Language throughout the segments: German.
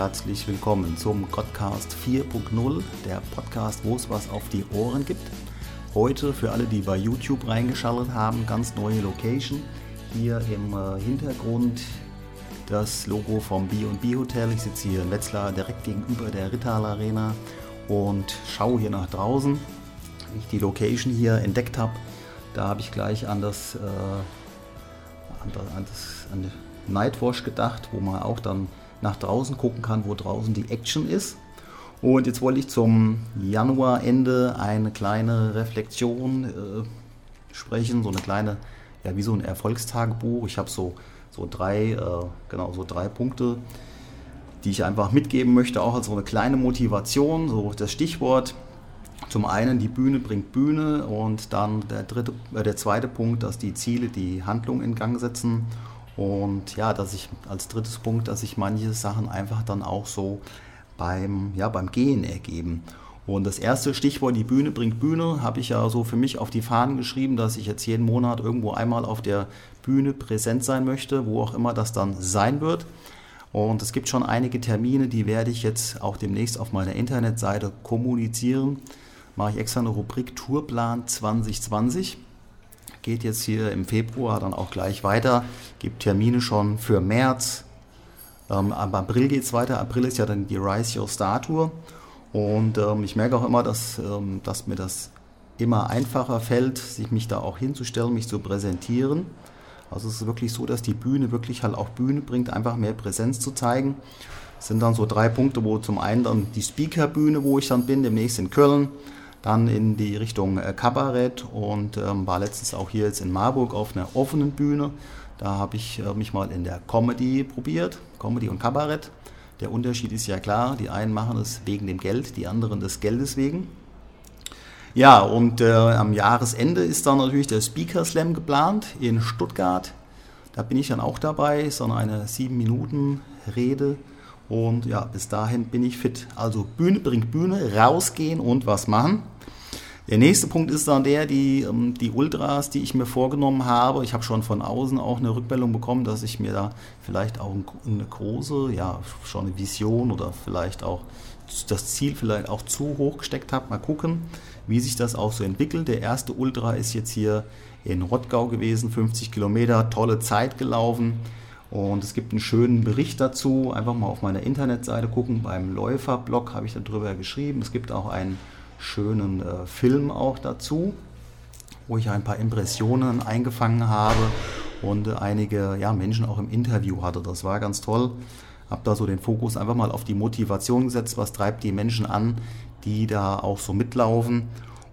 herzlich willkommen zum Podcast 4.0, der Podcast, wo es was auf die Ohren gibt. Heute für alle, die bei YouTube reingeschaltet haben, ganz neue Location. Hier im äh, Hintergrund das Logo vom B&B Hotel. Ich sitze hier in Wetzlar direkt gegenüber der Rittal Arena und schaue hier nach draußen. Wie ich die Location hier entdeckt habe, da habe ich gleich an das, äh, an das an Nightwash gedacht, wo man auch dann nach draußen gucken kann, wo draußen die Action ist. Und jetzt wollte ich zum Januarende eine kleine Reflexion äh, sprechen, so eine kleine, ja, wie so ein Erfolgstagebuch. Ich habe so, so drei, äh, genau, so drei Punkte, die ich einfach mitgeben möchte, auch als so eine kleine Motivation. So das Stichwort. Zum einen die Bühne bringt Bühne und dann der dritte, äh, der zweite Punkt, dass die Ziele die Handlung in Gang setzen und ja, dass ich als drittes Punkt, dass sich manche Sachen einfach dann auch so beim, ja, beim Gehen ergeben. Und das erste Stichwort, die Bühne bringt Bühne, habe ich ja so für mich auf die Fahnen geschrieben, dass ich jetzt jeden Monat irgendwo einmal auf der Bühne präsent sein möchte, wo auch immer das dann sein wird. Und es gibt schon einige Termine, die werde ich jetzt auch demnächst auf meiner Internetseite kommunizieren. Mache ich extra eine Rubrik Tourplan 2020 geht jetzt hier im Februar dann auch gleich weiter, gibt Termine schon für März. Ähm, ab April geht es weiter. April ist ja dann die Rise Your Star Tour. Und ähm, ich merke auch immer, dass, ähm, dass mir das immer einfacher fällt, sich mich da auch hinzustellen, mich zu präsentieren. Also es ist wirklich so, dass die Bühne wirklich halt auch Bühne bringt, einfach mehr Präsenz zu zeigen. Es sind dann so drei Punkte, wo zum einen dann die Speakerbühne, wo ich dann bin, demnächst in Köln dann in die Richtung äh, Kabarett und ähm, war letztens auch hier jetzt in Marburg auf einer offenen Bühne. Da habe ich äh, mich mal in der Comedy probiert, Comedy und Kabarett. Der Unterschied ist ja klar, die einen machen es wegen dem Geld, die anderen des Geldes wegen. Ja, und äh, am Jahresende ist dann natürlich der Speaker Slam geplant in Stuttgart. Da bin ich dann auch dabei, ist dann eine 7 Minuten Rede und ja, bis dahin bin ich fit. Also Bühne bringt Bühne, rausgehen und was machen. Der nächste Punkt ist dann der, die, ähm, die Ultras, die ich mir vorgenommen habe. Ich habe schon von außen auch eine Rückmeldung bekommen, dass ich mir da vielleicht auch eine große, ja, schon eine Vision oder vielleicht auch das Ziel vielleicht auch zu hoch gesteckt habe. Mal gucken, wie sich das auch so entwickelt. Der erste Ultra ist jetzt hier in Rottgau gewesen, 50 Kilometer, tolle Zeit gelaufen. Und es gibt einen schönen Bericht dazu. Einfach mal auf meiner Internetseite gucken. Beim Läuferblog habe ich darüber geschrieben. Es gibt auch einen schönen äh, Film auch dazu, wo ich ein paar Impressionen eingefangen habe und äh, einige ja, Menschen auch im Interview hatte. Das war ganz toll. Habe da so den Fokus einfach mal auf die Motivation gesetzt. Was treibt die Menschen an, die da auch so mitlaufen?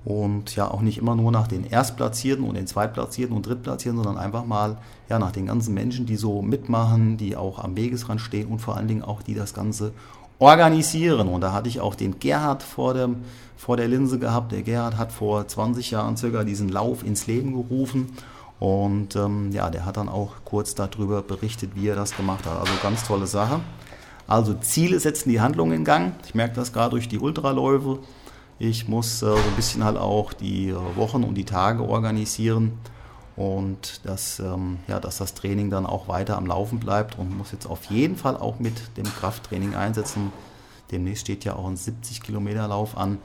Und ja auch nicht immer nur nach den Erstplatzierten und den Zweitplatzierten und Drittplatzierten, sondern einfach mal ja nach den ganzen Menschen, die so mitmachen, die auch am Wegesrand stehen und vor allen Dingen auch die das Ganze organisieren. Und da hatte ich auch den Gerhard vor, dem, vor der Linse gehabt. Der Gerhard hat vor 20 Jahren circa diesen Lauf ins Leben gerufen. Und ähm, ja, der hat dann auch kurz darüber berichtet, wie er das gemacht hat. Also ganz tolle Sache. Also Ziele setzen die Handlung in Gang. Ich merke das gerade durch die Ultraläufe. Ich muss äh, so ein bisschen halt auch die äh, Wochen und die Tage organisieren und dass, ähm, ja, dass das Training dann auch weiter am Laufen bleibt und muss jetzt auf jeden Fall auch mit dem Krafttraining einsetzen. Demnächst steht ja auch ein 70 Kilometer Lauf an.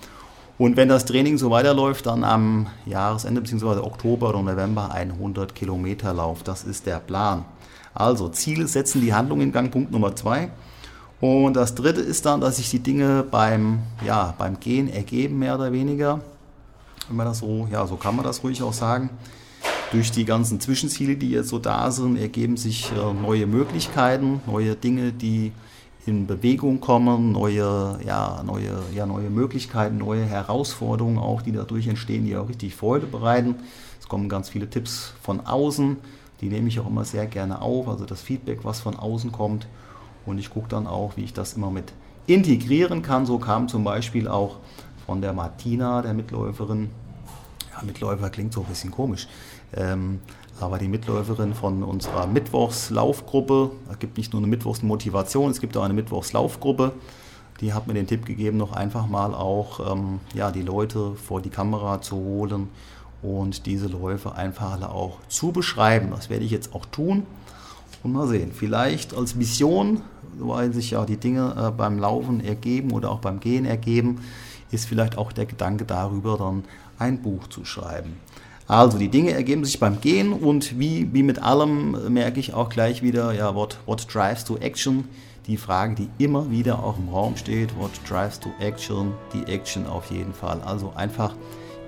Und wenn das Training so weiterläuft, dann am Jahresende bzw. Oktober oder November ein 100 Kilometer Lauf. Das ist der Plan. Also Ziele setzen die Handlung in Gang. Punkt Nummer zwei. Und das dritte ist dann, dass sich die Dinge beim, ja, beim Gehen ergeben, mehr oder weniger. Wenn man das so, ja, so kann man das ruhig auch sagen. Durch die ganzen Zwischenziele, die jetzt so da sind, ergeben sich äh, neue Möglichkeiten, neue Dinge, die in Bewegung kommen, neue, ja, neue, ja, neue Möglichkeiten, neue Herausforderungen auch, die dadurch entstehen, die auch richtig Freude bereiten. Es kommen ganz viele Tipps von außen, die nehme ich auch immer sehr gerne auf, also das Feedback, was von außen kommt. Und ich gucke dann auch, wie ich das immer mit integrieren kann. So kam zum Beispiel auch von der Martina, der Mitläuferin, ja, Mitläufer klingt so ein bisschen komisch, ähm, aber die Mitläuferin von unserer Mittwochslaufgruppe, es gibt nicht nur eine Mittwochsmotivation, es gibt auch eine Mittwochslaufgruppe, die hat mir den Tipp gegeben, noch einfach mal auch ähm, ja, die Leute vor die Kamera zu holen und diese Läufe einfach auch zu beschreiben. Das werde ich jetzt auch tun. Und mal sehen, vielleicht als Mission, weil sich ja die Dinge äh, beim Laufen ergeben oder auch beim Gehen ergeben, ist vielleicht auch der Gedanke darüber, dann ein Buch zu schreiben. Also die Dinge ergeben sich beim Gehen und wie, wie mit allem merke ich auch gleich wieder, ja, what, what drives to action? Die Frage, die immer wieder auch im Raum steht, what drives to action? Die Action auf jeden Fall. Also einfach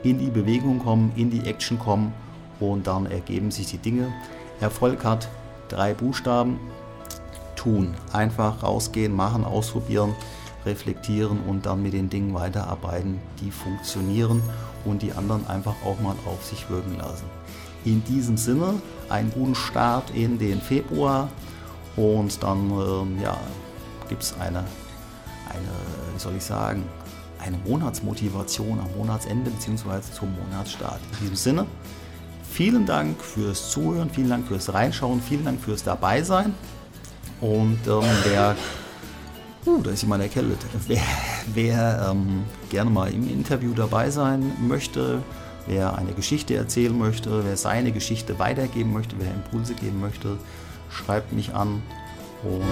in die Bewegung kommen, in die Action kommen und dann ergeben sich die Dinge. Erfolg hat drei Buchstaben. Tun. Einfach rausgehen, machen, ausprobieren, reflektieren und dann mit den Dingen weiterarbeiten, die funktionieren und die anderen einfach auch mal auf sich wirken lassen. In diesem Sinne einen guten Start in den Februar und dann ähm, ja, gibt es eine, eine, wie soll ich sagen, eine Monatsmotivation am Monatsende bzw. zum Monatsstart. In diesem Sinne, vielen Dank fürs Zuhören, vielen Dank fürs Reinschauen, vielen Dank fürs Dabeisein. Und ähm, wer, uh, da ist jemand erkältet, wer, wer ähm, gerne mal im Interview dabei sein möchte, wer eine Geschichte erzählen möchte, wer seine Geschichte weitergeben möchte, wer Impulse geben möchte, schreibt mich an und